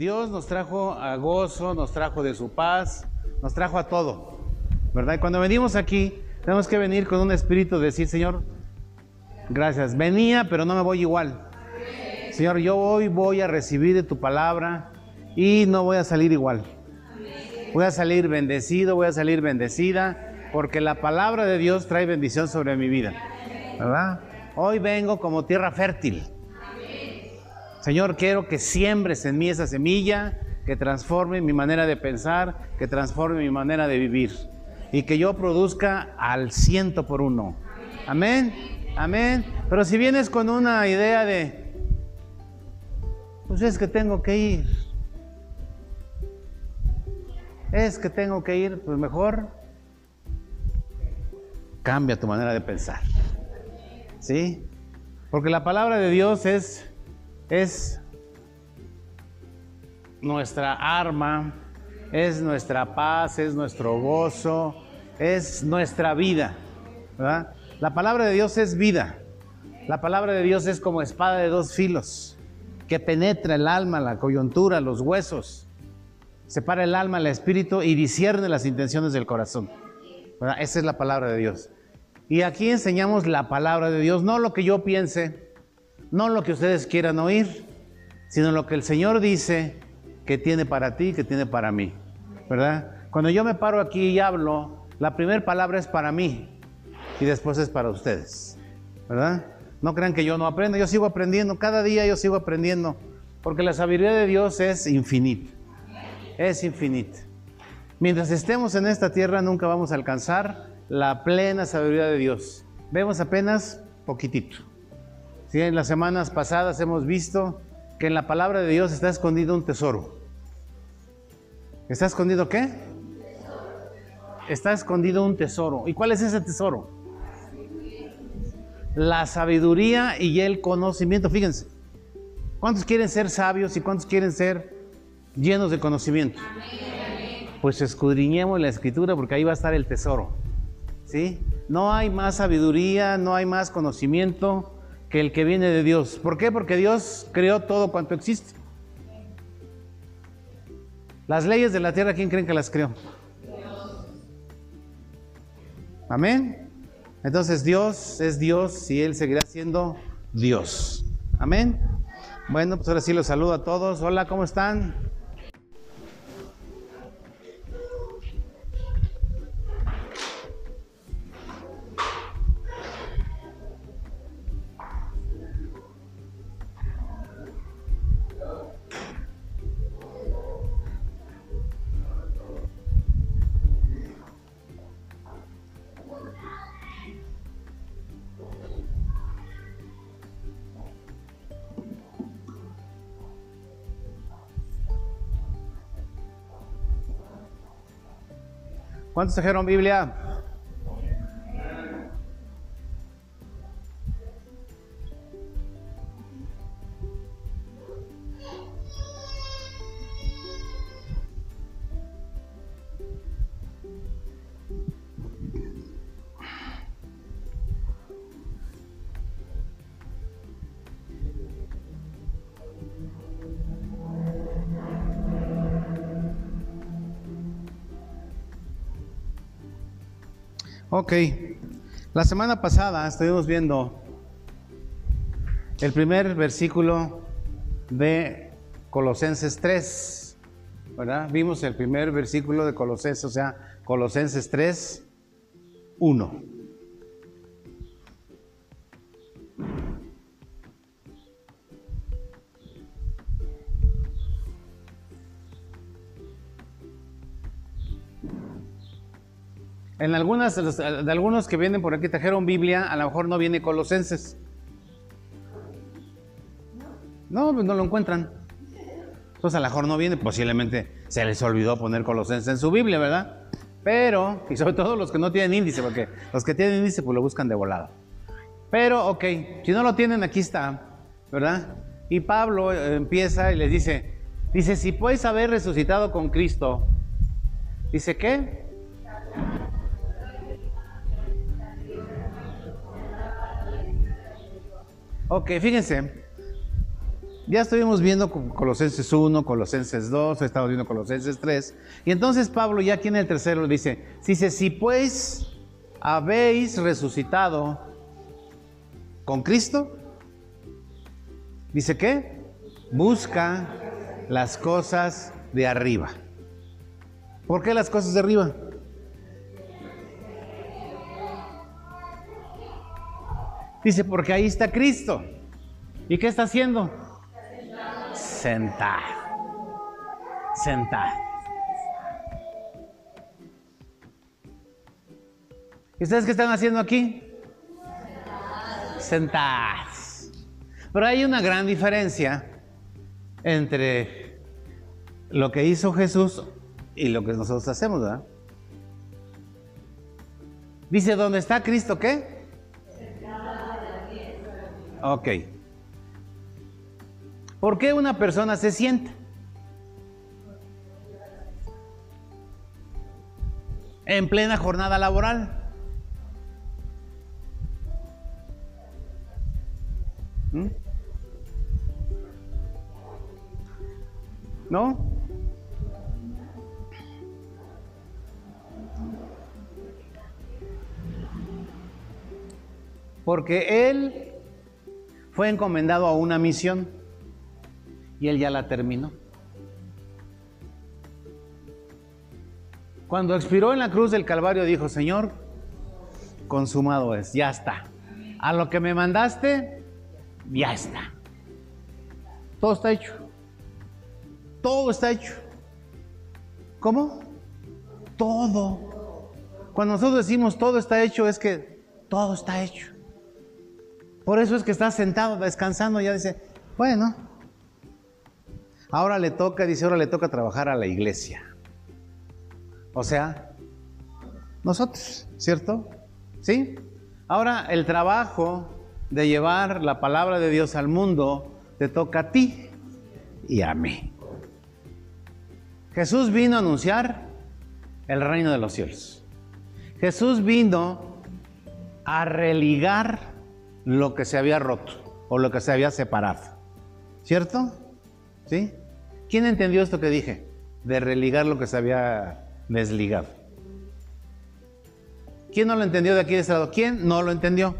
Dios nos trajo a gozo, nos trajo de su paz, nos trajo a todo, ¿verdad? Y cuando venimos aquí, tenemos que venir con un espíritu de decir, Señor, gracias. Venía, pero no me voy igual. Señor, yo hoy voy a recibir de tu palabra y no voy a salir igual. Voy a salir bendecido, voy a salir bendecida, porque la palabra de Dios trae bendición sobre mi vida. ¿Verdad? Hoy vengo como tierra fértil. Señor, quiero que siembres en mí esa semilla que transforme mi manera de pensar, que transforme mi manera de vivir y que yo produzca al ciento por uno. Amén, amén. Pero si vienes con una idea de, pues es que tengo que ir, es que tengo que ir, pues mejor cambia tu manera de pensar. ¿Sí? Porque la palabra de Dios es es nuestra arma, es nuestra paz, es nuestro gozo, es nuestra vida. La palabra de Dios es vida. La palabra de Dios es como espada de dos filos, que penetra el alma, la coyuntura, los huesos, separa el alma, el espíritu y discierne las intenciones del corazón. Esa es la palabra de Dios. Y aquí enseñamos la palabra de Dios, no lo que yo piense, no lo que ustedes quieran oír, sino lo que el Señor dice que tiene para ti, que tiene para mí. ¿Verdad? Cuando yo me paro aquí y hablo, la primera palabra es para mí y después es para ustedes. ¿Verdad? No crean que yo no aprendo, yo sigo aprendiendo, cada día yo sigo aprendiendo, porque la sabiduría de Dios es infinita. Es infinita. Mientras estemos en esta tierra nunca vamos a alcanzar la plena sabiduría de Dios. Vemos apenas poquitito. En las semanas pasadas hemos visto que en la palabra de Dios está escondido un tesoro. ¿Está escondido qué? Está escondido un tesoro. ¿Y cuál es ese tesoro? La sabiduría y el conocimiento. Fíjense, ¿cuántos quieren ser sabios y cuántos quieren ser llenos de conocimiento? Pues escudriñemos la escritura porque ahí va a estar el tesoro. ¿Sí? No hay más sabiduría, no hay más conocimiento que el que viene de Dios. ¿Por qué? Porque Dios creó todo cuanto existe. Las leyes de la tierra, ¿quién creen que las creó? Amén. Entonces Dios es Dios y Él seguirá siendo Dios. Amén. Bueno, pues ahora sí los saludo a todos. Hola, ¿cómo están? ¿Cuántos trajeron Biblia? Ok, la semana pasada estuvimos viendo el primer versículo de Colosenses 3, ¿verdad? Vimos el primer versículo de Colosenses, o sea, Colosenses 3, 1. De, algunos que vienen por aquí trajeron Biblia, a lo mejor no viene Colosenses. No, pues no lo encuentran. Entonces a lo mejor no viene, posiblemente se les olvidó poner Colosenses en su Biblia, ¿verdad? Pero, y sobre todo los que no tienen índice, porque los que tienen índice pues lo buscan de volada. Pero, ok, si no lo tienen, aquí está, ¿verdad? Y Pablo eh, empieza y les dice, dice, si puedes haber resucitado con Cristo, dice, ¿qué? Ok, fíjense. ya estuvimos viendo Colosenses 1, Colosenses 2, estamos viendo Colosenses 3. Y entonces Pablo ya aquí en el tercero dice, dice, si pues habéis resucitado con Cristo, dice que busca las cosas de arriba. ¿Por qué las cosas de arriba? Dice, porque ahí está Cristo. ¿Y qué está haciendo? Sentar. Sentar. ¿Y ustedes qué están haciendo aquí? Sentados. Pero hay una gran diferencia entre lo que hizo Jesús y lo que nosotros hacemos, ¿verdad? Dice, ¿dónde está Cristo qué? Ok. ¿Por qué una persona se siente? En plena jornada laboral. ¿Mm? ¿No? Porque él fue encomendado a una misión y él ya la terminó. Cuando expiró en la cruz del Calvario dijo, Señor, consumado es, ya está. A lo que me mandaste, ya está. Todo está hecho. Todo está hecho. ¿Cómo? Todo. Cuando nosotros decimos todo está hecho, es que todo está hecho. Por eso es que está sentado, descansando, ya dice, bueno, ahora le toca, dice, ahora le toca trabajar a la iglesia. O sea, nosotros, ¿cierto? ¿Sí? Ahora el trabajo de llevar la palabra de Dios al mundo te toca a ti y a mí. Jesús vino a anunciar el reino de los cielos. Jesús vino a religar lo que se había roto o lo que se había separado. ¿Cierto? ¿Sí? ¿Quién entendió esto que dije? De religar lo que se había desligado. ¿Quién no lo entendió de aquí de este lado? ¿Quién no lo entendió?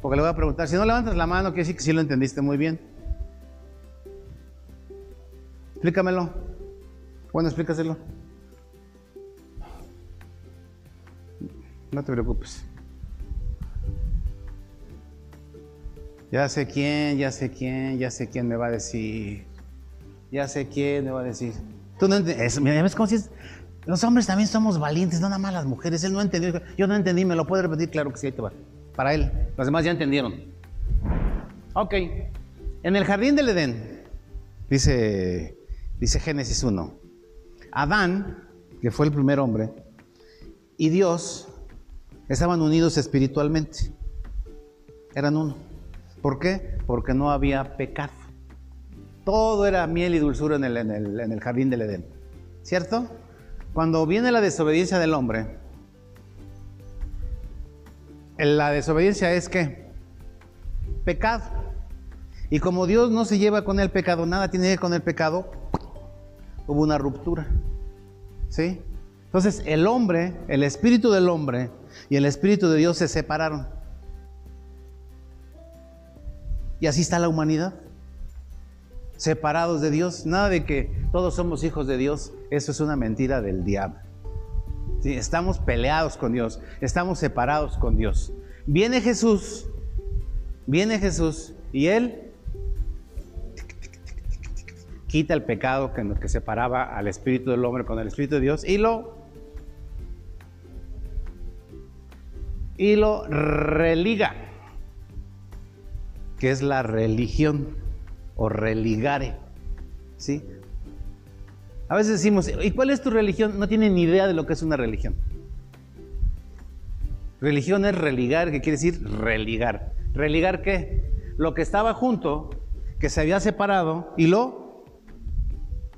Porque le voy a preguntar, si no levantas la mano, quiere decir que sí lo entendiste muy bien. Explícamelo. Bueno, explícaselo. No te preocupes. Ya sé quién, ya sé quién, ya sé quién me va a decir. Ya sé quién me va a decir. Tú no entiendes. Mira, es como si los hombres también somos valientes, no nada más las mujeres. Él no entendió. Yo no entendí, ¿me lo puede repetir? Claro que sí, ahí te va. Para él. Los demás ya entendieron. Ok. En el jardín del Edén, dice, dice Génesis 1. Adán, que fue el primer hombre, y Dios estaban unidos espiritualmente. Eran uno. ¿Por qué? Porque no había pecado. Todo era miel y dulzura en el, en el, jardín del Edén. ¿Cierto? Cuando viene la desobediencia del hombre, la desobediencia es que pecado. Y como Dios no se lleva con el pecado, nada tiene que ver con el pecado, hubo una ruptura. ¿Sí? Entonces el hombre, el espíritu del hombre y el espíritu de Dios se separaron. Y así está la humanidad. Separados de Dios. Nada de que todos somos hijos de Dios. Eso es una mentira del diablo. ¿Sí? Estamos peleados con Dios. Estamos separados con Dios. Viene Jesús. Viene Jesús. Y Él quita el pecado que, que separaba al espíritu del hombre con el espíritu de Dios y lo y lo religa, que es la religión o religare, ¿sí? A veces decimos, ¿y cuál es tu religión? No tienen ni idea de lo que es una religión. Religión es religar, que quiere decir religar. ¿Religar qué? Lo que estaba junto, que se había separado, y lo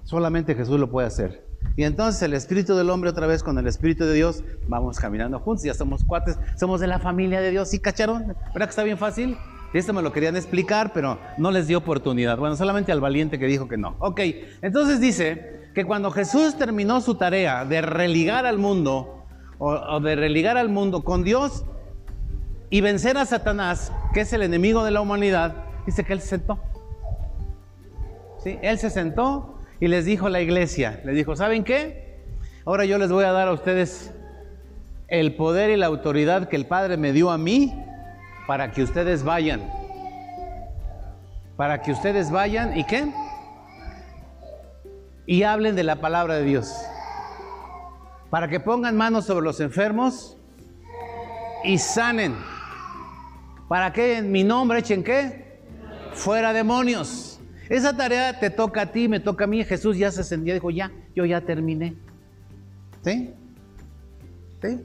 Solamente Jesús lo puede hacer. Y entonces el espíritu del hombre otra vez con el espíritu de Dios, vamos caminando juntos, ya somos cuates, somos de la familia de Dios. ¿Sí cacharon? ¿Verdad que está bien fácil? Esto me lo querían explicar, pero no les dio oportunidad. Bueno, solamente al valiente que dijo que no. Ok, entonces dice que cuando Jesús terminó su tarea de religar al mundo, o, de religar al mundo con Dios y vencer a Satanás, que es el enemigo de la humanidad, dice que él se sentó. ¿Sí? Él se sentó y les dijo a la iglesia, les dijo, ¿saben qué? Ahora yo les voy a dar a ustedes el poder y la autoridad que el Padre me dio a mí para que ustedes vayan. Para que ustedes vayan y qué? Y hablen de la palabra de Dios. Para que pongan manos sobre los enfermos y sanen. Para que en mi nombre echen qué? Fuera demonios. Esa tarea te toca a ti, me toca a mí. Jesús ya se sentía, dijo, ya, yo ya terminé. ¿Sí? ¿Sí?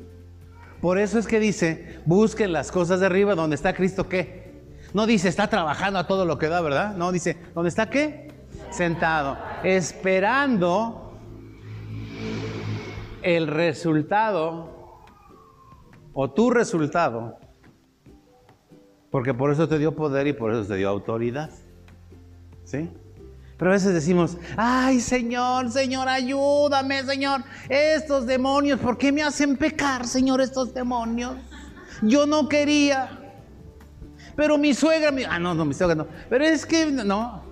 Por eso es que dice, busquen las cosas de arriba donde está Cristo qué. No dice, está trabajando a todo lo que da, ¿verdad? No, dice, ¿dónde está qué? Sentado, esperando el resultado o tu resultado, porque por eso te dio poder y por eso te dio autoridad. ¿Sí? Pero a veces decimos, ay Señor, Señor, ayúdame, Señor. Estos demonios, ¿por qué me hacen pecar, Señor, estos demonios? Yo no quería. Pero mi suegra, me... ah, no, no, mi suegra no. Pero es que, no.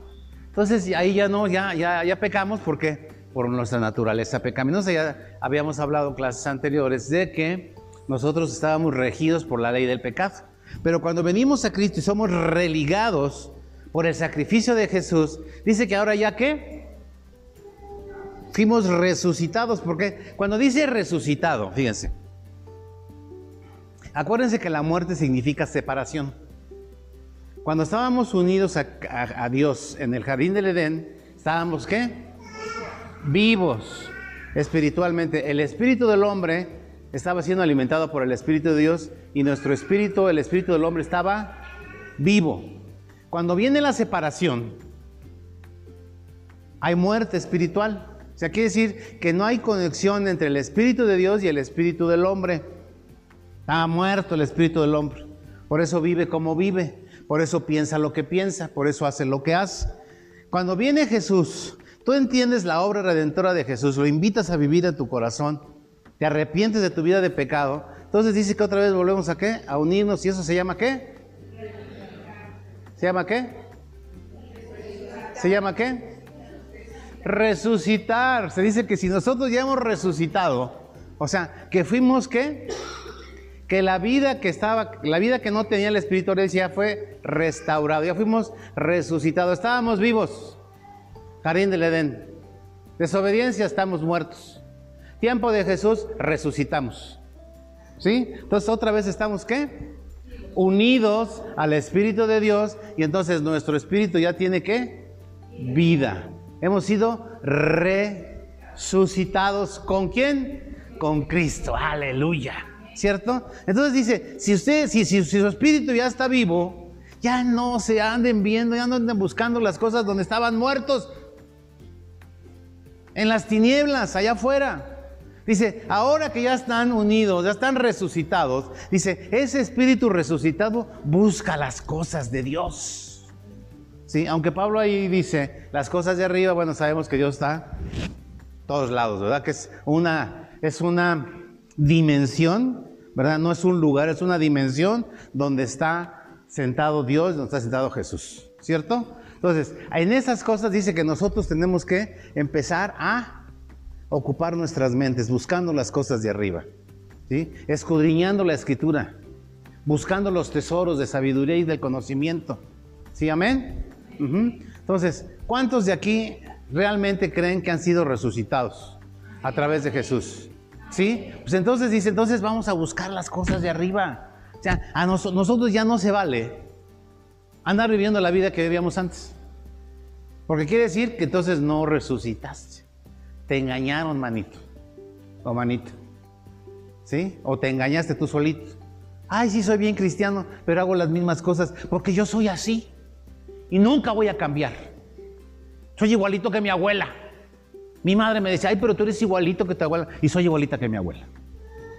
Entonces ahí ya no, ya, ya, ya pecamos porque por nuestra naturaleza pecaminosa. Ya habíamos hablado en clases anteriores de que nosotros estábamos regidos por la ley del pecado. Pero cuando venimos a Cristo y somos religados por el sacrificio de Jesús, dice que ahora ya que fuimos resucitados, porque cuando dice resucitado, fíjense, acuérdense que la muerte significa separación. Cuando estábamos unidos a, a Dios en el jardín del Edén, estábamos qué? Vivos espiritualmente. El espíritu del hombre estaba siendo alimentado por el espíritu de Dios y nuestro espíritu, el espíritu del hombre estaba vivo. Cuando viene la separación, hay muerte espiritual. O sea, quiere decir que no hay conexión entre el Espíritu de Dios y el Espíritu del hombre. Ha muerto el Espíritu del hombre. Por eso vive como vive. Por eso piensa lo que piensa. Por eso hace lo que hace. Cuando viene Jesús, tú entiendes la obra redentora de Jesús, lo invitas a vivir en tu corazón, te arrepientes de tu vida de pecado. Entonces dice que otra vez volvemos a qué? A unirnos. ¿Y eso se llama qué? ¿Se llama qué? ¿Se llama qué? Resucitar. Se dice que si nosotros ya hemos resucitado, o sea, que fuimos qué? Que la vida que estaba, la vida que no tenía el Espíritu ya fue restaurado, ya fuimos resucitados, estábamos vivos. Jardín del Edén. Desobediencia, estamos muertos. Tiempo de Jesús, resucitamos. ¿Sí? Entonces otra vez estamos qué? Unidos al Espíritu de Dios y entonces nuestro espíritu ya tiene qué? Vida. Hemos sido resucitados con quién? Con Cristo. Aleluya. ¿Cierto? Entonces dice, si usted, si, si, si su espíritu ya está vivo, ya no se anden viendo, ya no anden buscando las cosas donde estaban muertos. En las tinieblas, allá afuera. Dice, ahora que ya están unidos, ya están resucitados, dice, ese espíritu resucitado busca las cosas de Dios. Sí, aunque Pablo ahí dice, las cosas de arriba, bueno, sabemos que Dios está todos lados, ¿verdad? Que es una, es una dimensión, ¿verdad? No es un lugar, es una dimensión donde está sentado Dios, donde está sentado Jesús, ¿cierto? Entonces, en esas cosas dice que nosotros tenemos que empezar a ocupar nuestras mentes buscando las cosas de arriba, ¿sí? escudriñando la escritura, buscando los tesoros de sabiduría y de conocimiento. ¿Sí, amén? Entonces, ¿cuántos de aquí realmente creen que han sido resucitados a través de Jesús? ¿Sí? Pues entonces dice, entonces vamos a buscar las cosas de arriba. O sea, a nosotros ya no se vale andar viviendo la vida que vivíamos antes. Porque quiere decir que entonces no resucitaste. Te engañaron, manito. O manito. ¿Sí? O te engañaste tú solito. Ay, sí, soy bien cristiano, pero hago las mismas cosas porque yo soy así. Y nunca voy a cambiar. Soy igualito que mi abuela. Mi madre me decía, ay, pero tú eres igualito que tu abuela. Y soy igualita que mi abuela.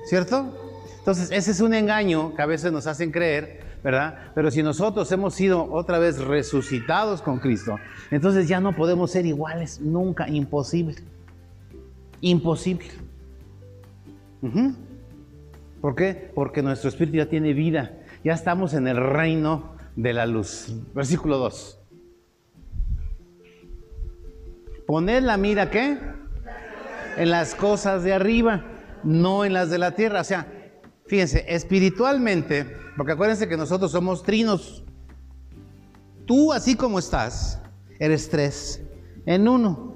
¿Cierto? Entonces, ese es un engaño que a veces nos hacen creer, ¿verdad? Pero si nosotros hemos sido otra vez resucitados con Cristo, entonces ya no podemos ser iguales, nunca, imposible. Imposible. ¿Por qué? Porque nuestro espíritu ya tiene vida, ya estamos en el reino de la luz. Versículo 2. Poned la mira, ¿qué? En las cosas de arriba, no en las de la tierra. O sea, fíjense, espiritualmente, porque acuérdense que nosotros somos trinos. Tú, así como estás, eres tres en uno.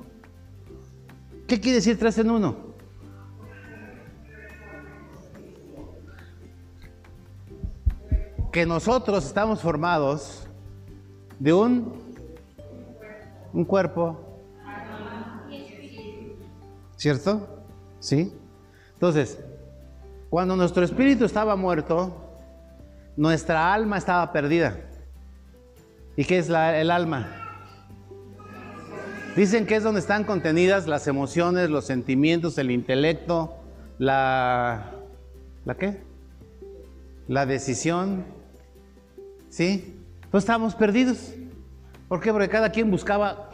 ¿Qué quiere decir tres en uno? Que nosotros estamos formados de un, un cuerpo. ¿Cierto? ¿Sí? Entonces, cuando nuestro espíritu estaba muerto, nuestra alma estaba perdida. ¿Y qué es el alma? Dicen que es donde están contenidas las emociones, los sentimientos, el intelecto, la... ¿La qué? La decisión. ¿Sí? Pues estábamos perdidos. ¿Por qué? Porque cada quien buscaba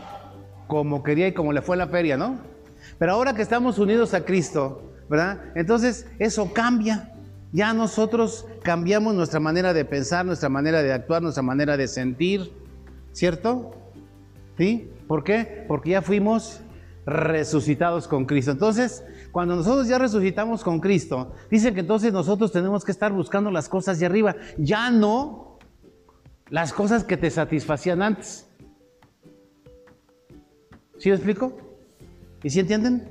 como quería y como le fue la feria, ¿no? Pero ahora que estamos unidos a Cristo, ¿verdad? Entonces eso cambia. Ya nosotros cambiamos nuestra manera de pensar, nuestra manera de actuar, nuestra manera de sentir, ¿cierto? ¿Sí? ¿Por qué? Porque ya fuimos resucitados con Cristo. Entonces, cuando nosotros ya resucitamos con Cristo, dicen que entonces nosotros tenemos que estar buscando las cosas de arriba, ya no las cosas que te satisfacían antes. ¿Sí me explico? ¿Y si entienden?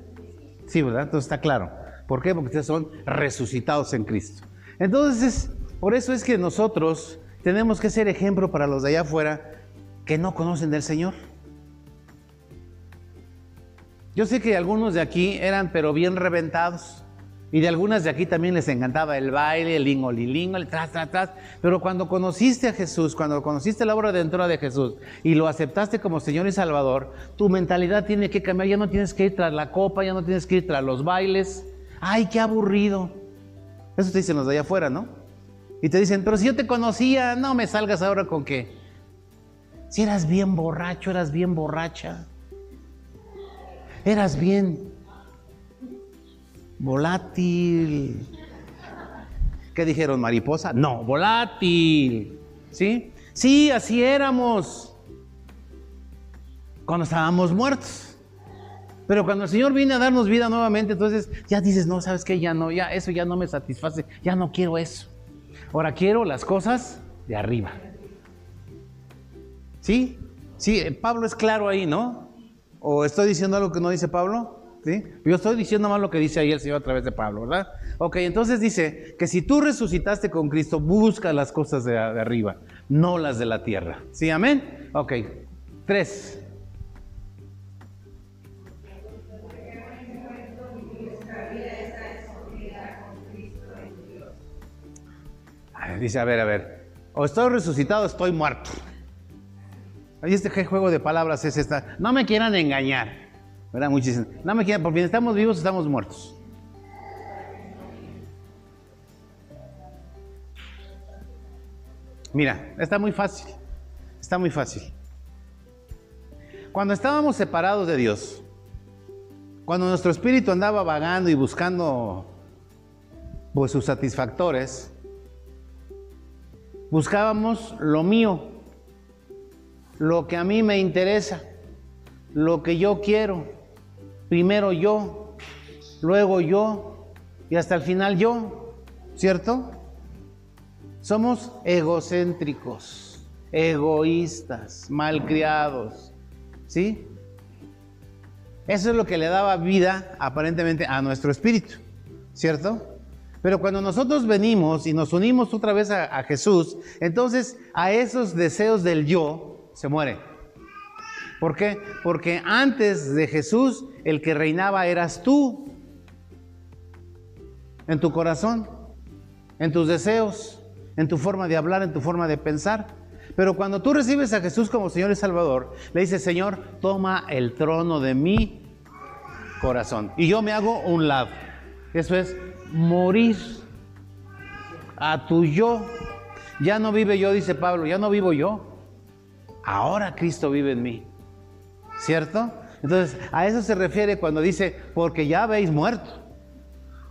Sí, ¿verdad? Entonces está claro. ¿Por qué? Porque ustedes son resucitados en Cristo. Entonces, por eso es que nosotros tenemos que ser ejemplo para los de allá afuera que no conocen del Señor. Yo sé que algunos de aquí eran pero bien reventados. Y de algunas de aquí también les encantaba el baile, el lingolilingo, el tras, tras, tras. Pero cuando conociste a Jesús, cuando conociste la obra de entrada de Jesús y lo aceptaste como Señor y Salvador, tu mentalidad tiene que cambiar. Ya no tienes que ir tras la copa, ya no tienes que ir tras los bailes, ay, qué aburrido. Eso te dicen los de allá afuera, ¿no? Y te dicen, pero si yo te conocía, no me salgas ahora con que, si eras bien borracho, eras bien borracha, eras bien volátil. ¿Qué dijeron, mariposa? No, volátil. ¿Sí? Sí, así éramos cuando estábamos muertos. Pero cuando el Señor viene a darnos vida nuevamente, entonces ya dices, no, sabes qué, ya no, ya eso ya no me satisface, ya no quiero eso. Ahora quiero las cosas de arriba. ¿Sí? Sí, eh, Pablo es claro ahí, ¿no? ¿O estoy diciendo algo que no dice Pablo? ¿Sí? Yo estoy diciendo más lo que dice ahí el Señor a través de Pablo, ¿verdad? Ok, entonces dice que si tú resucitaste con Cristo, busca las cosas de, arriba, no las de la tierra. ¿Sí? Amén. Ok. Tres. Dice, a ver, a ver, o estoy resucitado o estoy muerto. Ahí este juego de palabras es esta. No me quieran engañar. ¿Verdad? Muchísimo. No me quieran, porque estamos vivos, estamos muertos. Mira, está muy fácil. Está muy fácil. Cuando estábamos separados de Dios, cuando nuestro espíritu andaba vagando y buscando pues, sus satisfactores, Buscábamos lo mío, lo que a mí me interesa, lo que yo quiero. Primero yo, luego yo y hasta el final yo, ¿cierto? Somos egocéntricos, egoístas, malcriados, ¿sí? Eso es lo que le daba vida aparentemente a nuestro espíritu, ¿cierto? Pero cuando nosotros venimos y nos unimos otra vez a, Jesús, entonces a esos deseos del yo se muere. ¿Por qué? Porque antes de Jesús el que reinaba eras tú, en tu corazón, en tus deseos, en tu forma de hablar, en tu forma de pensar. Pero cuando tú recibes a Jesús como Señor y Salvador, le dices, Señor, toma el trono de mi corazón. Y yo me hago un lado. Eso es morir a tu yo. Ya no vive yo, dice Pablo, ya no vivo yo. Ahora Cristo vive en mí. ¿Cierto? Entonces, a eso se refiere cuando dice, porque ya habéis muerto.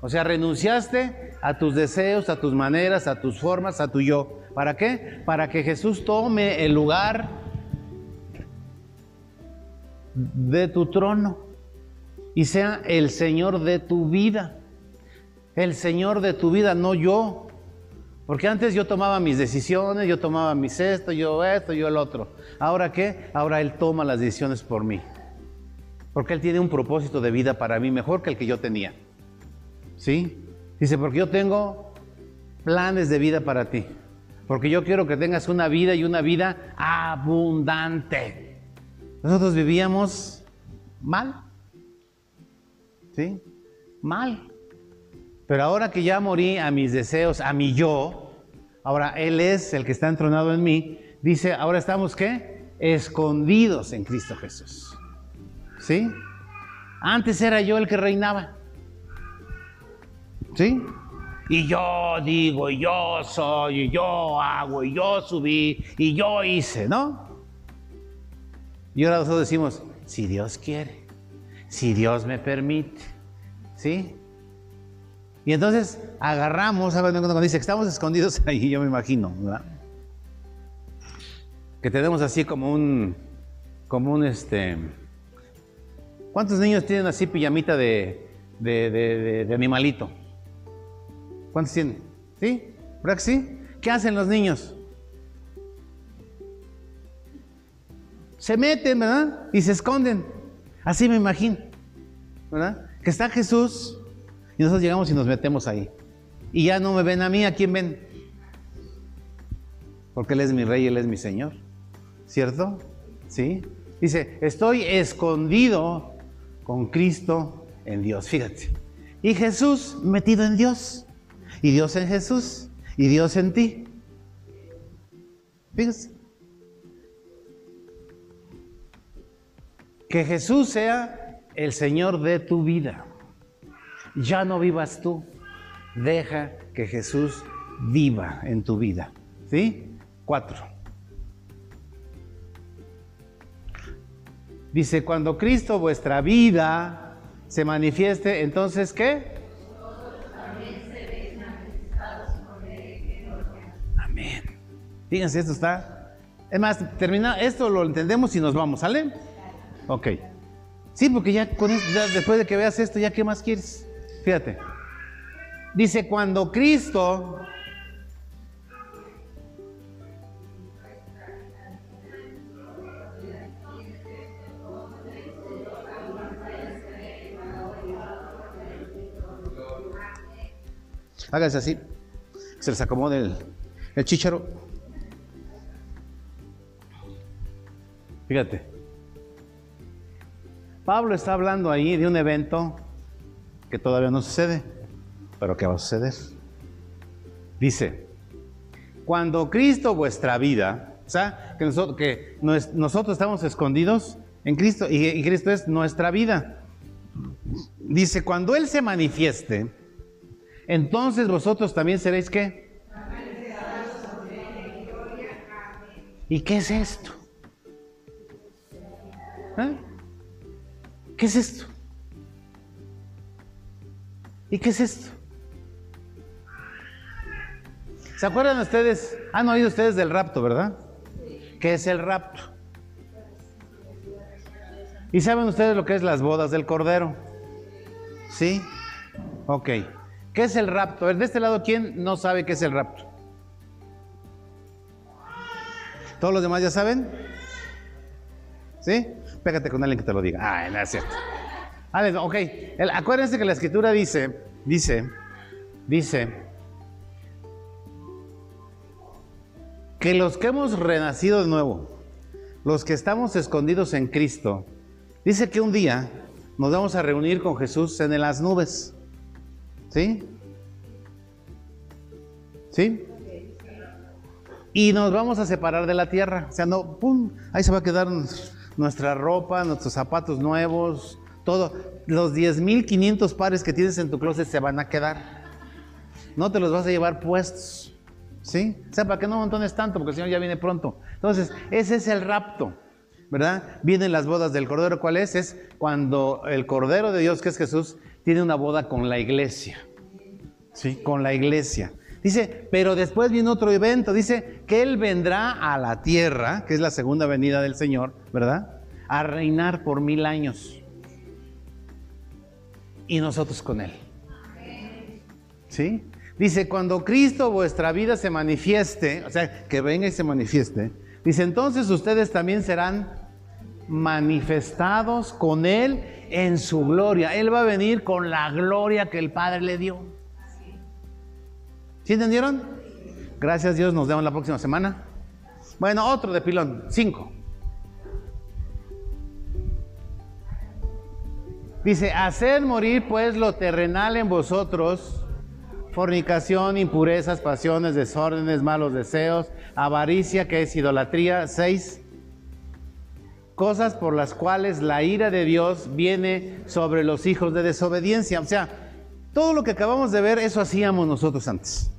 O sea, renunciaste a tus deseos, a tus maneras, a tus formas, a tu yo. ¿Para qué? Para que Jesús tome el lugar de tu trono y sea el Señor de tu vida. El Señor de tu vida, no yo. Porque antes yo tomaba mis decisiones, yo tomaba mis esto, yo esto, yo el otro. ¿Ahora qué? Ahora Él toma las decisiones por mí. Porque Él tiene un propósito de vida para mí mejor que el que yo tenía. ¿Sí? Dice, porque yo tengo planes de vida para ti. Porque yo quiero que tengas una vida y una vida abundante. Nosotros vivíamos mal. ¿Sí? Mal. Pero ahora que ya morí a mis deseos, a mi yo, ahora Él es el que está entronado en mí, dice, ahora estamos qué? Escondidos en Cristo Jesús. ¿Sí? Antes era yo el que reinaba. ¿Sí? Y yo digo, y yo soy, y yo hago, y yo subí, y yo hice, ¿no? Y ahora nosotros decimos, si Dios quiere, si Dios me permite, ¿sí? Y entonces agarramos, cuando dice que estamos escondidos ahí, yo me imagino, ¿verdad? Que tenemos así como un, como un este, ¿cuántos niños tienen así pijamita de, de, de, animalito? ¿Cuántos tienen? ¿Sí? ¿Verdad que sí? ¿Qué hacen los niños? Se meten, ¿verdad? Y se esconden. Así me imagino, ¿verdad? Que está Jesús y nosotros llegamos y nos metemos ahí. Y ya no me ven a mí, ¿a quién ven? Porque Él es mi rey, Él es mi Señor. ¿Cierto? ¿Sí? Dice, estoy escondido con Cristo en Dios. Fíjate. Y Jesús metido en Dios. Y Dios en Jesús. Y Dios en ti. Fíjate. Que Jesús sea el Señor de tu vida. Ya no vivas tú. Deja que Jesús viva en tu vida. ¿Sí? Cuatro. Dice, cuando Cristo vuestra vida se manifieste, entonces ¿qué? Amén. Fíjense, esto está... Es más, termina, esto lo entendemos y nos vamos, ¿sale? Ok. Sí, porque ya, con después de que veas esto, ¿ya qué más quieres? Fíjate. Dice, cuando Cristo Hágase así. Se les acomode el, el chícharo. Fíjate. Pablo está hablando ahí de un evento que todavía no sucede, pero que va a suceder. Dice, cuando Cristo vuestra vida, o sea, que nosotros, que nosotros estamos escondidos en Cristo y, Cristo es nuestra vida. Dice, cuando Él se manifieste, entonces vosotros también seréis qué? ¿Y qué es esto? ¿Eh? ¿Qué es esto? ¿Y qué es esto? ¿Se acuerdan ustedes? Han oído ustedes del rapto, ¿verdad? ¿Qué es el rapto? ¿Y saben ustedes lo que es las bodas del Cordero? ¿Sí? Ok. ¿Qué es el rapto? De este lado, ¿quién no sabe qué es el rapto? ¿Todos los demás ya saben? ¿Sí? Pégate con alguien que te lo diga. Ah, no es cierto. Ok, acuérdense que la escritura dice, dice, dice, que los que hemos renacido de nuevo, los que estamos escondidos en Cristo, dice que un día nos vamos a reunir con Jesús en las nubes. ¿Sí? ¿Sí? Y nos vamos a separar de la tierra. O sea, no, ¡pum! Ahí se va a quedar nuestra ropa, nuestros zapatos nuevos, todo. Los 10.500 pares que tienes en tu closet se van a quedar. No te los vas a llevar puestos. ¿Sí? O sea, para que no montones tanto, porque el Señor ya viene pronto. Entonces, ese es el rapto, ¿verdad? Vienen las bodas del Cordero. ¿Cuál es? Es cuando el Cordero de Dios, que es Jesús, tiene una boda con la iglesia. ¿Sí? Con la iglesia. Dice, pero después viene otro evento. Dice que Él vendrá a la tierra, que es la segunda venida del Señor, ¿verdad? A reinar por mil años. Y nosotros con Él. ¿Sí? Dice, cuando Cristo vuestra vida se manifieste, o sea, que venga y se manifieste, dice, entonces ustedes también serán manifestados con Él en su gloria. Él va a venir con la gloria que el Padre le dio. ¿Sí entendieron? Gracias Dios, nos vemos la próxima semana. Bueno, otro de pilón, cinco. Dice, hacer morir pues lo terrenal en vosotros fornicación, impurezas, pasiones, desórdenes, malos deseos, avaricia, que es idolatría. Seis, cosas por las cuales la ira de Dios viene sobre los hijos de desobediencia. O sea, todo lo que acabamos de ver, eso hacíamos nosotros antes.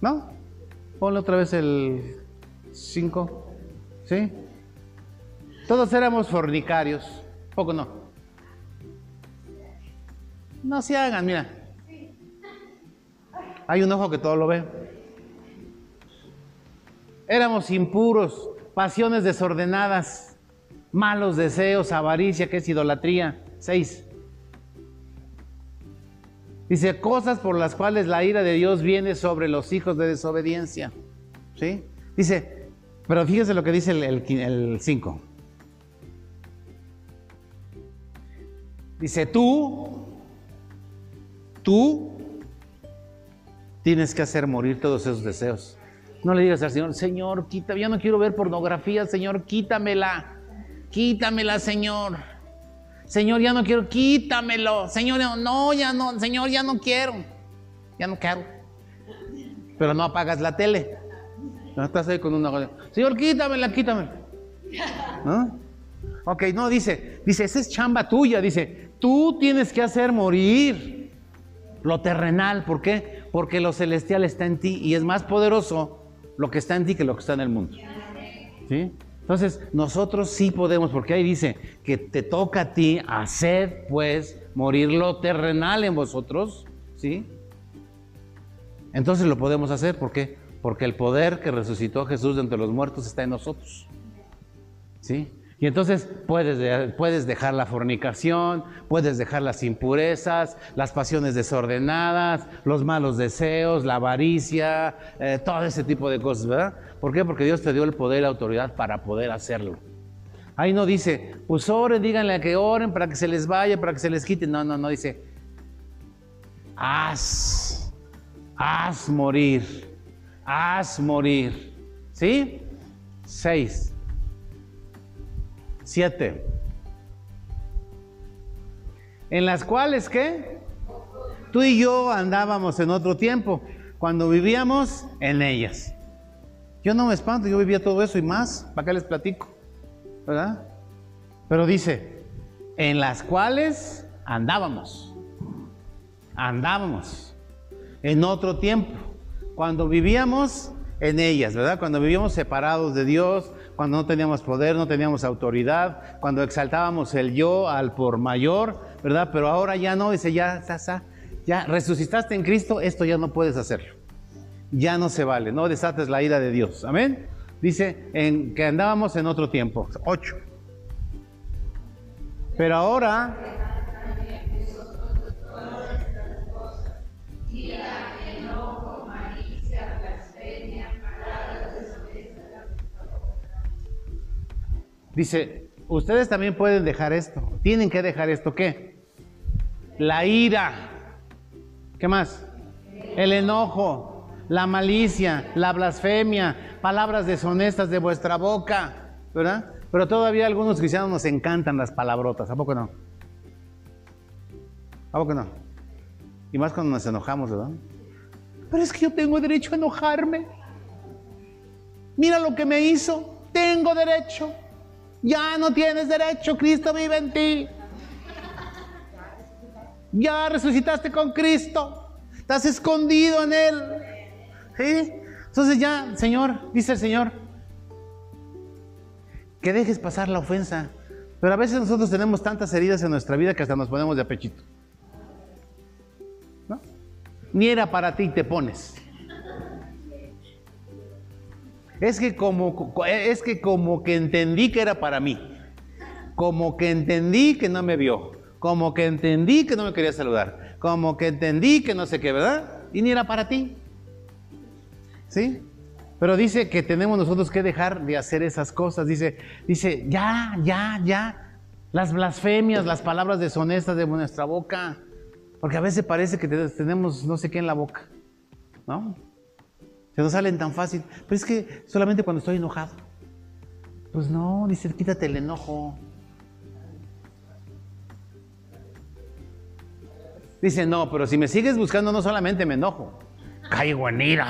¿No? Ponle otra vez el 5. ¿Sí? Todos éramos fornicarios. Poco no. No se hagan, mira. Hay un ojo que todo lo ve. Éramos impuros, pasiones desordenadas, malos deseos, avaricia, que es idolatría. Seis. Dice, cosas por las cuales la ira de Dios viene sobre los hijos de desobediencia. ¿Sí? Dice, pero fíjese lo que dice el 5. Dice, tú, tú Tienes que hacer morir todos esos deseos. No le digas al Señor, Señor, quita, ya no quiero ver pornografía, Señor, quítamela. Quítamela, Señor. Señor, ya no quiero, quítamelo. Señor, no, ya no, Señor, ya no quiero. Ya no quiero. Pero no apagas la tele. No estás ahí con una Señor, quítamela, quítamela. ¿No? Ok, no, dice, dice, esa es chamba tuya. Dice, tú tienes que hacer morir lo terrenal. ¿Por qué? porque lo celestial está en ti y es más poderoso lo que está en ti que lo que está en el mundo. ¿Sí? Entonces, nosotros sí podemos, porque ahí dice que te toca a ti hacer, pues, morir lo terrenal en vosotros, ¿sí? Entonces lo podemos hacer, ¿por qué? Porque el poder que resucitó Jesús de entre los muertos está en nosotros, ¿sí? Y entonces puedes, puedes dejar la fornicación, puedes dejar las impurezas, las pasiones desordenadas, los malos deseos, la avaricia, eh, todo ese tipo de cosas, ¿verdad? ¿Por qué? Porque Dios te dio el poder y la autoridad para poder hacerlo. Ahí no dice, pues oren, díganle a que oren para que se les vaya, para que se les quite. No, no, no, dice, haz, haz morir, haz morir. ¿Sí? Seis. Siete. En las cuales, ¿qué? Tú y yo andábamos en otro tiempo, cuando vivíamos en ellas. Yo no me espanto, yo vivía todo eso y más, ¿para qué les platico? ¿Verdad? Pero dice, en las cuales andábamos, andábamos en otro tiempo, cuando vivíamos en ellas, ¿verdad? Cuando vivíamos separados de Dios, cuando no teníamos poder, no teníamos autoridad, cuando exaltábamos el yo al por mayor, ¿verdad? Pero ahora ya no, dice, ya, ya, ya resucitaste en Cristo, esto ya no puedes hacerlo. Ya no se vale, no desates la ira de Dios. Amén. Dice en, que andábamos en otro tiempo. Ocho. Pero ahora Dice, ustedes también pueden dejar esto. Tienen que dejar esto. ¿Qué? La ira. ¿Qué más? El enojo, la malicia, la blasfemia, palabras deshonestas de vuestra boca. ¿Verdad? Pero todavía algunos cristianos nos encantan las palabrotas. ¿A poco no? ¿A poco no? Y más cuando nos enojamos, ¿verdad? Pero es que yo tengo derecho a enojarme. Mira lo que me hizo. Tengo derecho. Ya no tienes derecho, Cristo vive en ti. Ya resucitaste con Cristo. Estás escondido en Él. ¿Sí? Entonces ya, Señor, dice el Señor, que dejes pasar la ofensa. Pero a veces nosotros tenemos tantas heridas en nuestra vida que hasta nos ponemos de apechito. ¿No? Ni era para ti, te pones. Es que como, es que como que entendí que era para mí. Como que entendí que no me vio. Como que entendí que no me quería saludar. Como que entendí que no sé qué, ¿verdad? Y ni era para ti. ¿Sí? Pero dice que tenemos nosotros que dejar de hacer esas cosas. Dice, dice, ya, ya, ya. Las blasfemias, las palabras deshonestas de nuestra boca. Porque a veces parece que tenemos no sé qué en la boca. ¿No? Se nos salen tan fácil. Pero es que solamente cuando estoy enojado. Pues no, dice, quítate el enojo. Dice, no, pero si me sigues buscando no solamente me enojo, caigo en ira.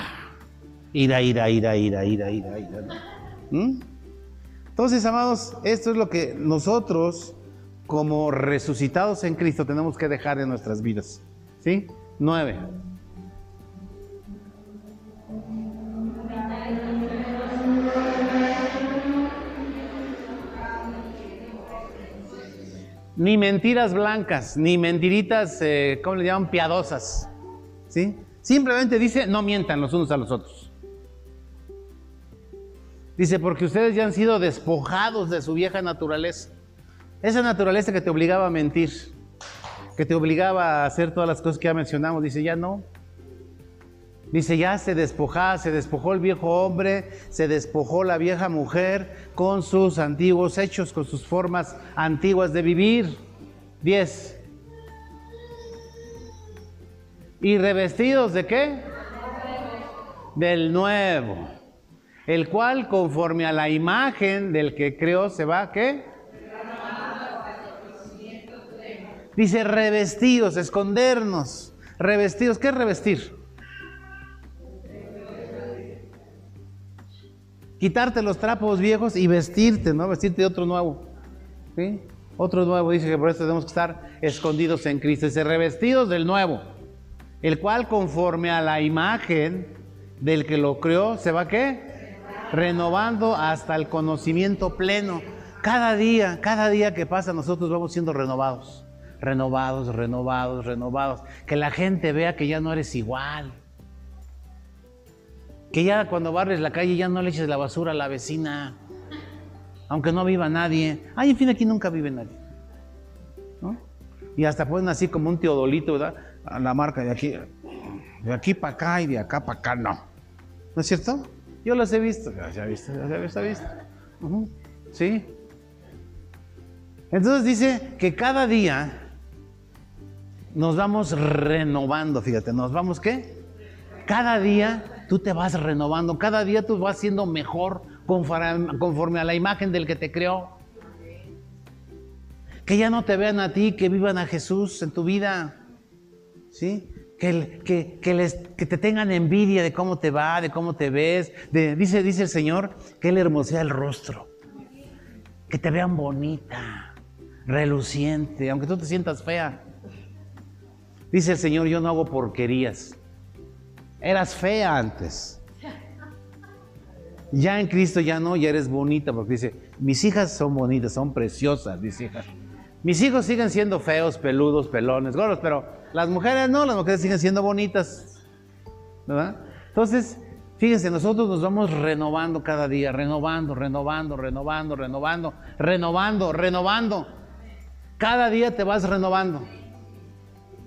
Ira, ira, ira, ira, ira, ira, ira. ¿Mm? Entonces, amados, esto es lo que nosotros, como resucitados en Cristo, tenemos que dejar de nuestras vidas. ¿Sí? Nueve. Ni mentiras blancas, ni mentiritas, eh, ¿cómo le llaman? Piadosas. ¿Sí? Simplemente dice, no mientan los unos a los otros. Dice, porque ustedes ya han sido despojados de su vieja naturaleza. Esa naturaleza que te obligaba a mentir, que te obligaba a hacer todas las cosas que ya mencionamos, dice, ya no. Dice, ya se despojó, se despojó el viejo hombre, se despojó la vieja mujer con sus antiguos hechos, con sus formas antiguas de vivir. Diez. ¿Y revestidos de qué? Del nuevo. El cual, conforme a la imagen del que creó, se va, ¿qué? Dice revestidos, escondernos. Revestidos, ¿qué es revestir? Quitarte los trapos viejos y vestirte, ¿no? Vestirte de otro nuevo. ¿Sí? Otro nuevo, dice que por eso tenemos que estar escondidos en Cristo. Dice, revestidos del nuevo, el cual conforme a la imagen del que lo creó, ¿se va qué? Renovando hasta el conocimiento pleno. Cada día, cada día que pasa, nosotros vamos siendo renovados. Renovados, renovados, renovados. Que la gente vea que ya no eres igual que ya cuando barres la calle ya no le eches la basura a la vecina, aunque no viva nadie. Ay, en fin, aquí nunca vive nadie. Y hasta ponen así como un teodolito, ¿verdad? A la marca de aquí, de aquí para acá y de acá para acá, no. ¿No es cierto? Yo los he visto, ya ha visto, ya se ha visto. Sí. Entonces dice que cada día nos vamos renovando, fíjate, nos vamos qué? Cada día tú te vas renovando, cada día tú vas siendo mejor conforme, a la imagen del que te creó. Que ya no te vean a ti, que vivan a Jesús en tu vida. ¿Sí? Que, que, les, que, te tengan envidia de cómo te va, de cómo te ves. dice, dice el Señor que Él hermosea el rostro. Que te vean bonita, reluciente, aunque tú te sientas fea. Dice el Señor, yo no hago porquerías. Eras fea antes. Ya en Cristo ya no, ya eres bonita, porque dice, mis hijas son bonitas, son preciosas, mis hijas. Mis hijos siguen siendo feos, peludos, pelones, gordos, pero las mujeres no, las mujeres siguen siendo bonitas. ¿Verdad? Entonces, fíjense, nosotros nos vamos renovando cada día, renovando, renovando, renovando, renovando, renovando, renovando. Cada día te vas renovando.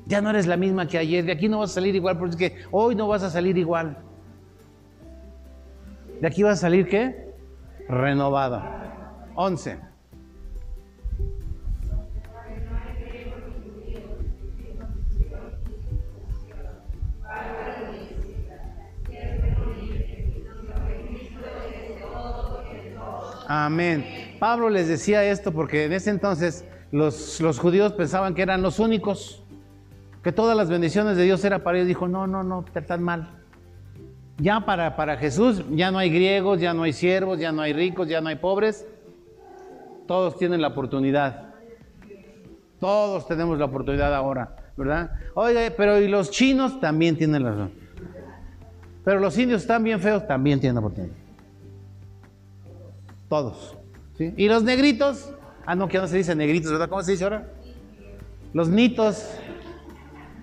Ya no eres la misma que ayer, de aquí no vas a salir igual, porque hoy no vas a salir igual. De aquí vas a salir qué? Renovada. 11. Amén. Pablo les decía esto porque en ese entonces los, los judíos pensaban que eran los únicos que todas las bendiciones de Dios era para ellos, dijo, no, no, no, te están mal. Ya para, para Jesús ya no hay griegos, ya no hay siervos, ya no hay ricos, ya no hay pobres. Todos tienen la oportunidad. Todos tenemos la oportunidad ahora, ¿verdad? Oiga, pero y los chinos también tienen la razón. Pero los indios están bien feos, también tienen oportunidad. Todos. ¿sí? Y los negritos, ah, no, que no se dice negritos, ¿verdad? ¿Cómo se dice ahora? Los nitos,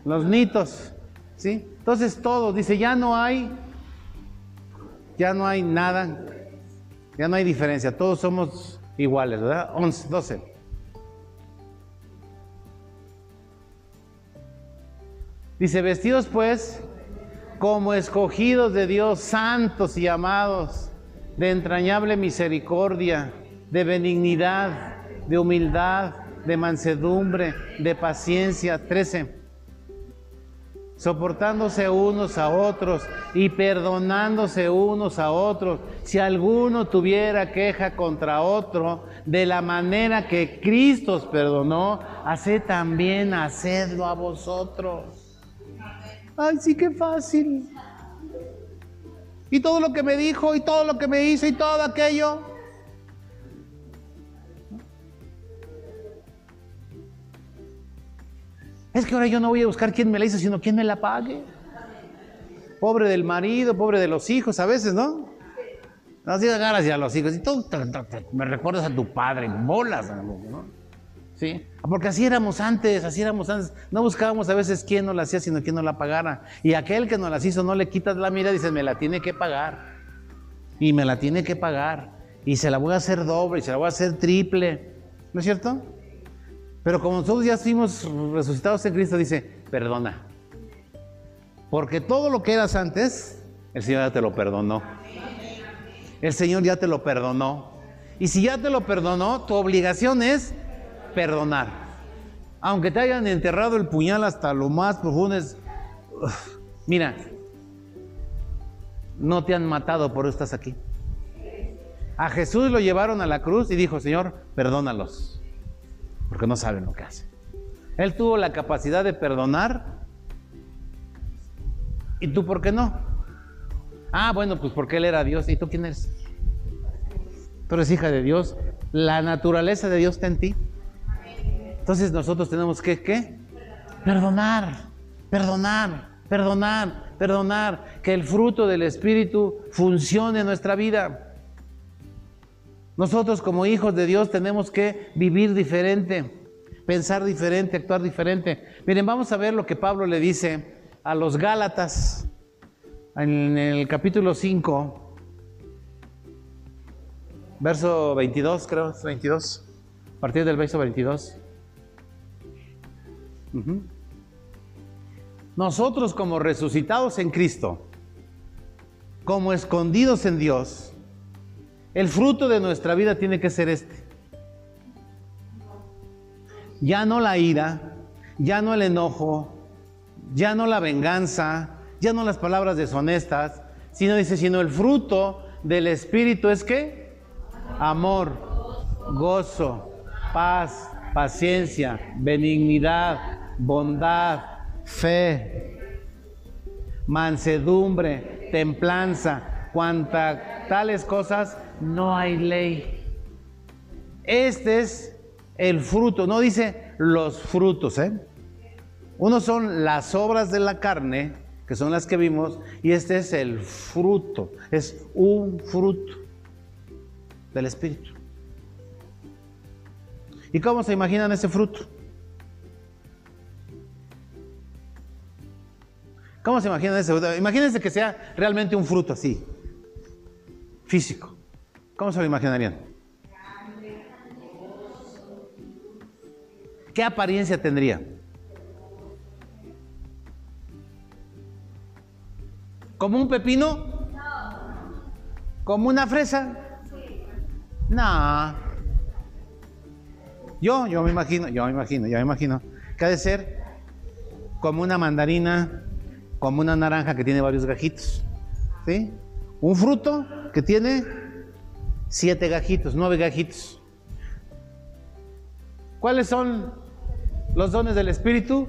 los nitos, ¿sí? Entonces todos, dice, ya no hay, ya no hay nada, ya no hay diferencia, todos somos iguales, ¿verdad? 11, 12. Dice, vestidos pues como escogidos de Dios, santos y amados, de entrañable misericordia, de benignidad, de humildad, de mansedumbre, de paciencia. 13. Soportándose unos a otros y perdonándose unos a otros. Si alguno tuviera queja contra otro, de la manera que Cristo os perdonó, haced también, hacedlo a vosotros. Ay, sí, qué fácil. Y todo lo que me dijo, y todo lo que me hizo, y todo aquello. Es que ahora yo no voy a buscar quién me la hizo, sino quién me la pague. Pobre del marido, pobre de los hijos, a veces, ¿no? Así agarras ya a los hijos y tú me recuerdas a tu padre, bolas, ¿no? ¿Sí? Porque así éramos antes, así éramos antes. No buscábamos a veces quién nos la hacía, sino quién nos la pagara. Y aquel que nos las hizo no le quitas la mira, dices, me la tiene que pagar. Y me la tiene que pagar. Y se la voy a hacer doble, y se la voy a hacer triple. ¿No es cierto? Pero como nosotros ya fuimos resucitados en Cristo, dice, perdona. Porque todo lo que eras antes, el Señor ya te lo perdonó. El Señor ya te lo perdonó. Y si ya te lo perdonó, tu obligación es perdonar. Aunque te hayan enterrado el puñal hasta lo más profundo, es, mira, no te han matado, por eso estás aquí. A Jesús lo llevaron a la cruz y dijo, Señor, perdónalos, porque no saben lo que hacen. Él tuvo la capacidad de perdonar. ¿Y tú por qué no? Ah, bueno, pues porque Él era Dios. ¿Y tú quién eres? Tú eres hija de Dios. La naturaleza de Dios está en ti. Entonces nosotros tenemos que, ¿qué? Perdonar, perdonar, perdonar, perdonar, que el fruto del Espíritu funcione en nuestra vida. Nosotros como hijos de Dios tenemos que vivir diferente, pensar diferente, actuar diferente. Miren, vamos a ver lo que Pablo le dice a los Gálatas en el capítulo 5, verso 22, creo, 22, a partir del verso 22. Nosotros como resucitados en Cristo, como escondidos en Dios, el fruto de nuestra vida tiene que ser este. Ya no la ira, ya no el enojo, ya no la venganza, ya no las palabras deshonestas, sino dice, sino el fruto del Espíritu es que amor, gozo, paz, paciencia, benignidad, bondad, fe, mansedumbre, templanza, cuanta tales cosas no hay ley. Este es el fruto, no dice los frutos, ¿eh? Uno son las obras de la carne, que son las que vimos, y este es el fruto, es un fruto del Espíritu. ¿Y cómo se imaginan ese fruto? ¿Cómo se imaginan ese fruto? Imagínense que sea realmente un fruto así, físico. ¿Cómo se lo imaginarían? ¿Qué apariencia tendría? ¿Como un pepino? ¿Como una fresa? No. Yo, yo me imagino, yo me imagino, yo me imagino que ha de ser como una mandarina como una naranja que tiene varios gajitos. ¿sí? Un fruto que tiene siete gajitos, nueve gajitos. ¿Cuáles son los dones del Espíritu?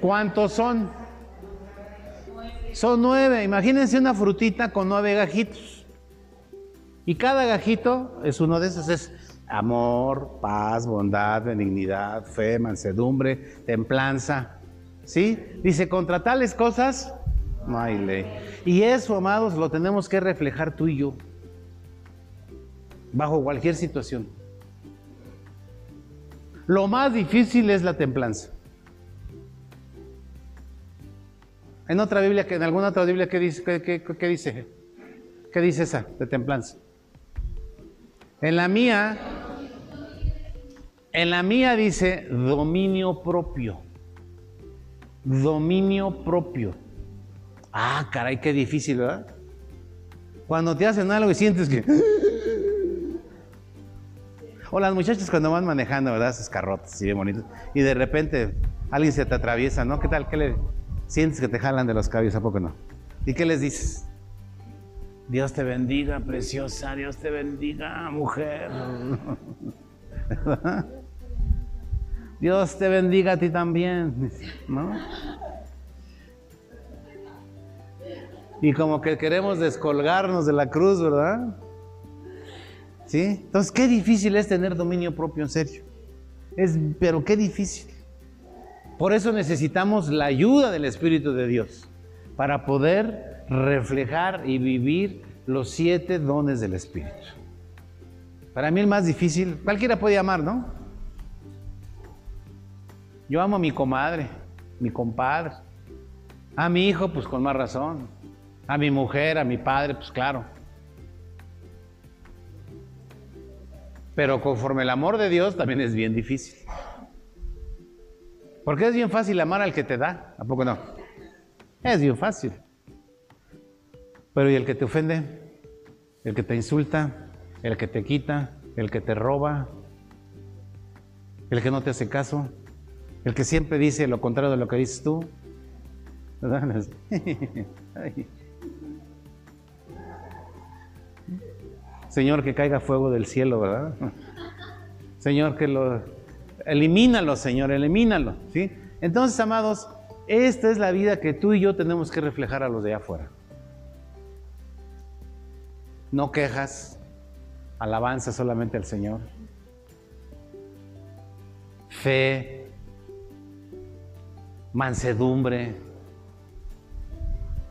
¿Cuántos son? Son nueve. Imagínense una frutita con nueve gajitos. Y cada gajito es uno de esos, es Amor, paz, bondad, benignidad, fe, mansedumbre, templanza. ¿Sí? Dice, contra tales cosas no hay ley. Y eso, amados, lo tenemos que reflejar tú y yo. Bajo cualquier situación. Lo más difícil es la templanza. En otra Biblia, en alguna otra Biblia, ¿qué dice? ¿Qué, dice? ¿Qué dice esa de templanza? En la mía, en la mía dice dominio propio. Dominio propio. Ah, caray, qué difícil, ¿verdad? Cuando te hacen algo y sientes que... O las muchachas cuando van manejando, ¿verdad? Esos carrotes así bien bonitos. Y de repente alguien se te atraviesa, ¿no? ¿Qué tal? ¿Qué le sientes que te jalan de los cabellos? ¿A poco no? ¿Y qué les dices? Dios te bendiga, preciosa. Dios te bendiga, mujer. Dios te bendiga a ti también, ¿no? Y como que queremos descolgarnos de la cruz, ¿verdad? ¿Sí? Entonces, qué difícil es tener dominio propio, en serio. Es, pero qué difícil. Por eso necesitamos la ayuda del Espíritu de Dios para poder reflejar y vivir los siete dones del Espíritu. Para mí el más difícil, cualquiera puede amar, ¿no? Yo amo a mi comadre, mi compadre. A mi hijo, pues con más razón. A mi mujer, a mi padre, pues claro. Pero conforme el amor de Dios también es bien difícil. Porque es bien fácil amar al que te da, ¿a poco no? Es bien fácil. Pero ¿y el que te ofende? ¿El que te insulta? ¿El que te quita? ¿El que te roba? ¿El que no te hace caso? ¿El que siempre dice lo contrario de lo que dices tú? Señor, que caiga fuego del cielo, ¿verdad? Señor, que lo... Elimínalo, Señor, elimínalo, ¿sí? Entonces, amados, esta es la vida que tú y yo tenemos que reflejar a los de afuera. No quejas, alabanza solamente al Señor. Fe, mansedumbre,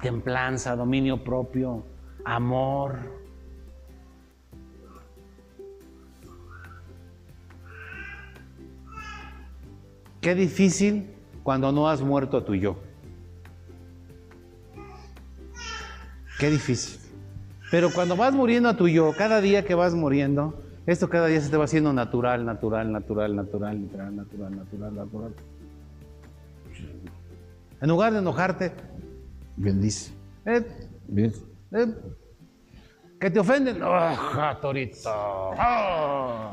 templanza, dominio propio, amor. Qué difícil cuando no has muerto a tu yo. Qué difícil. Pero cuando vas muriendo a tu yo, cada día que vas muriendo, esto cada día se te va haciendo natural, natural, natural, natural, natural, natural, natural, natural. En lugar de enojarte, bendice. Eh, eh, que te ofenden, ¡oh, torito! ¡Oh!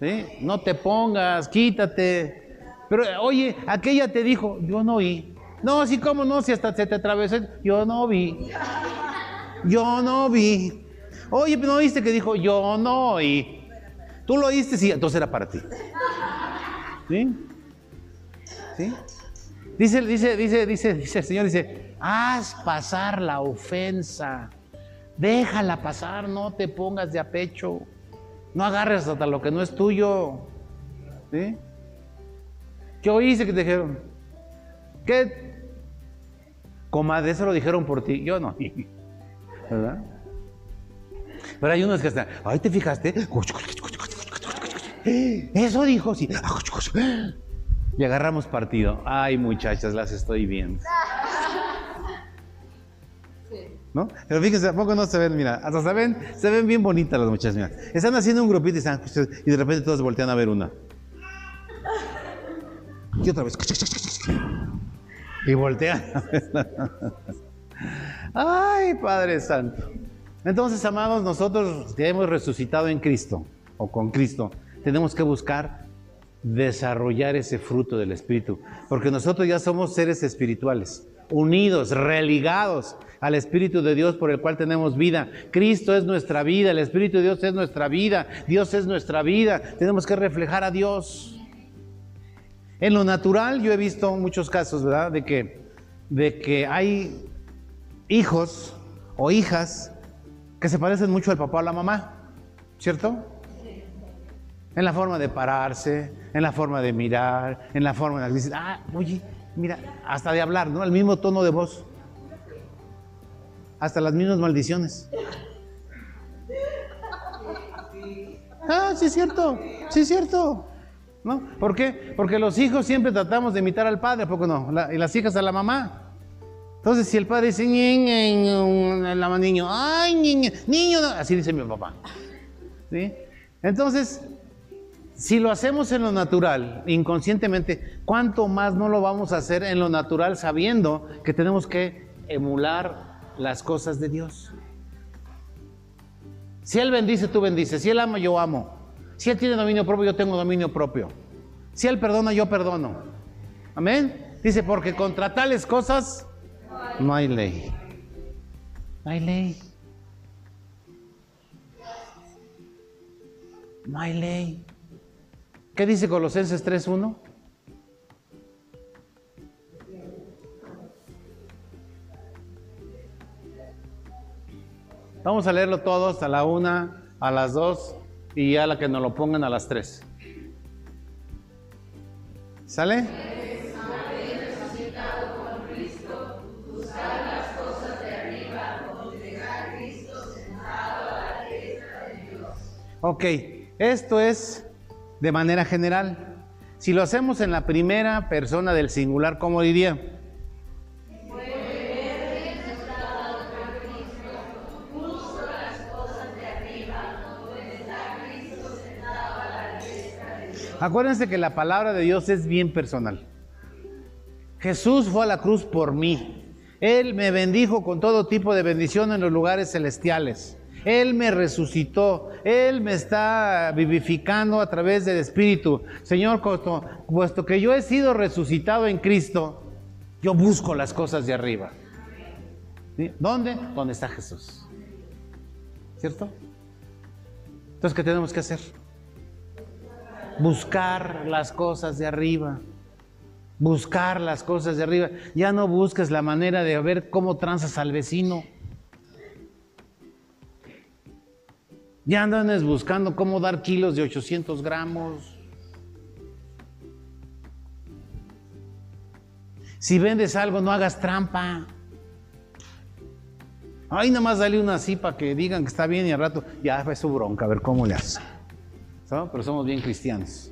¿Sí? No te pongas, quítate. Pero oye, aquella te dijo, yo no oí. No, así como no, si hasta se te atravesó, yo no vi. Yo no vi. Oye, pero no oíste que dijo, yo no oí. Tú lo oíste, sí, entonces era para ti. ¿Sí? ¿Sí? Dice, dice, dice, dice, dice el Señor, dice, haz pasar la ofensa. Déjala pasar, no te pongas de a pecho. No agarres hasta lo que no es tuyo. ¿Sí? ¿Qué oíste que te dijeron? ¿Qué? Comadre, eso lo dijeron por ti. Yo no. ¿Verdad? Pero hay unos que están, ay, ¿te fijaste? Eso dijo, sí. Y agarramos partido. Ay, muchachas, las estoy viendo. ¿No? Pero fíjense, ¿a poco no se ven? Mira, hasta se ven, se ven bien bonitas las muchachas. Mira. Están haciendo un grupito y, están, y de repente todos voltean a ver una. Y otra vez. Y voltea. Ay, Padre Santo. Entonces, amados, nosotros que hemos resucitado en Cristo o con Cristo, tenemos que buscar desarrollar ese fruto del Espíritu, porque nosotros ya somos seres espirituales, unidos, religados al Espíritu de Dios por el cual tenemos vida. Cristo es nuestra vida, el Espíritu de Dios es nuestra vida, Dios es nuestra vida, tenemos que reflejar a Dios. En lo natural yo he visto muchos casos, ¿verdad? De que, de que hay hijos o hijas que se parecen mucho al papá o a la mamá, ¿cierto? En la forma de pararse, en la forma de mirar, en la forma de decir, ah, oye, mira, hasta de hablar, ¿no? El mismo tono de voz. Hasta las mismas maldiciones. Ah, sí es cierto, sí es cierto. ¿No? ¿Por qué? Porque los hijos siempre tratamos de imitar al padre, ¿por qué no? y las hijas a la mamá. Entonces, si el padre dice, la niño, ay, niño, niño, así dice mi papá. ¿Sí? Entonces, si lo hacemos en lo natural, inconscientemente, ¿cuánto más no lo vamos a hacer en lo natural sabiendo que tenemos que emular las cosas de Dios? Si Él bendice, tú bendices. Si Él ama, yo amo. Si Él tiene dominio propio, yo tengo dominio propio. Si Él perdona, yo perdono. Amén. Dice, porque contra tales cosas no hay ley. No hay ley. No hay ley. ¿Qué dice Colosenses 3.1? Vamos a leerlo todos a la una, a las dos y a la que nos lo pongan a las tres. ¿Sale? Ok, esto es de manera general. Si lo hacemos en la primera persona del singular, ¿cómo diría? Acuérdense que la palabra de Dios es bien personal. Jesús fue a la cruz por mí. Él me bendijo con todo tipo de bendición en los lugares celestiales. Él me resucitó, Él me está vivificando a través del Espíritu. Señor, puesto que yo he sido resucitado en Cristo, yo busco las cosas de arriba. ¿Dónde? ¿Dónde está Jesús. ¿Cierto? Entonces, ¿qué tenemos que hacer? Buscar las cosas de arriba. Buscar las cosas de arriba. Ya no busques la manera de ver cómo transas al vecino. Ya andan buscando cómo dar kilos de 800 gramos. Si vendes algo, no hagas trampa. Ahí nada más dale una así que digan que está bien y al rato ya fue su bronca, a ver cómo le hace. Pero somos bien cristianos.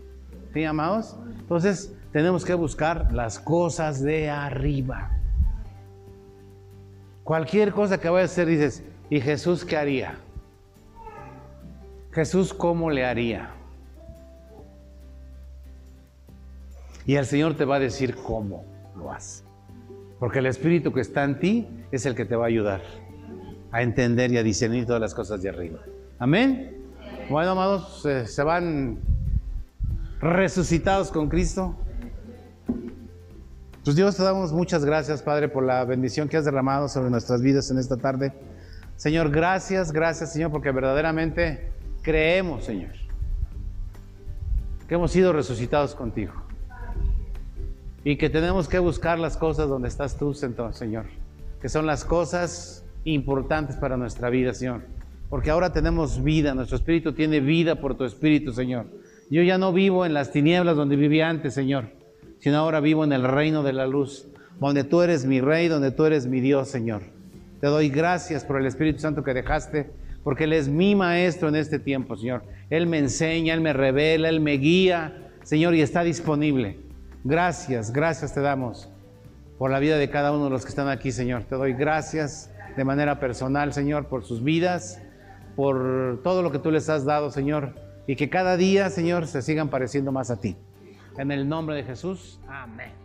¿Sí, amados? Entonces tenemos que buscar las cosas de arriba. Cualquier cosa que vaya a hacer, dices, ¿y Jesús qué haría? Jesús, ¿cómo le haría? Y el Señor te va a decir cómo lo hace. Porque el Espíritu que está en ti es el que te va a ayudar a entender y a discernir todas las cosas de arriba. Amén. Bueno, amados, se van resucitados con Cristo. Pues Dios te damos muchas gracias, Padre, por la bendición que has derramado sobre nuestras vidas en esta tarde. Señor, gracias, gracias, Señor, porque verdaderamente creemos, Señor, que hemos sido resucitados contigo. Y que tenemos que buscar las cosas donde estás tú, Señor, que son las cosas importantes para nuestra vida, Señor. Porque ahora tenemos vida, nuestro espíritu tiene vida por tu espíritu, Señor. Yo ya no vivo en las tinieblas donde vivía antes, Señor, sino ahora vivo en el reino de la luz, donde tú eres mi rey, donde tú eres mi Dios, Señor. Te doy gracias por el Espíritu Santo que dejaste porque Él es mi maestro en este tiempo, Señor. Él me enseña, Él me revela, Él me guía, Señor, y está disponible. Gracias, gracias te damos por la vida de cada uno de los que están aquí, Señor. Te doy gracias de manera personal, Señor, por sus vidas, por todo lo que tú les has dado, Señor, y que cada día, Señor, se sigan pareciendo más a ti. En el nombre de Jesús, amén.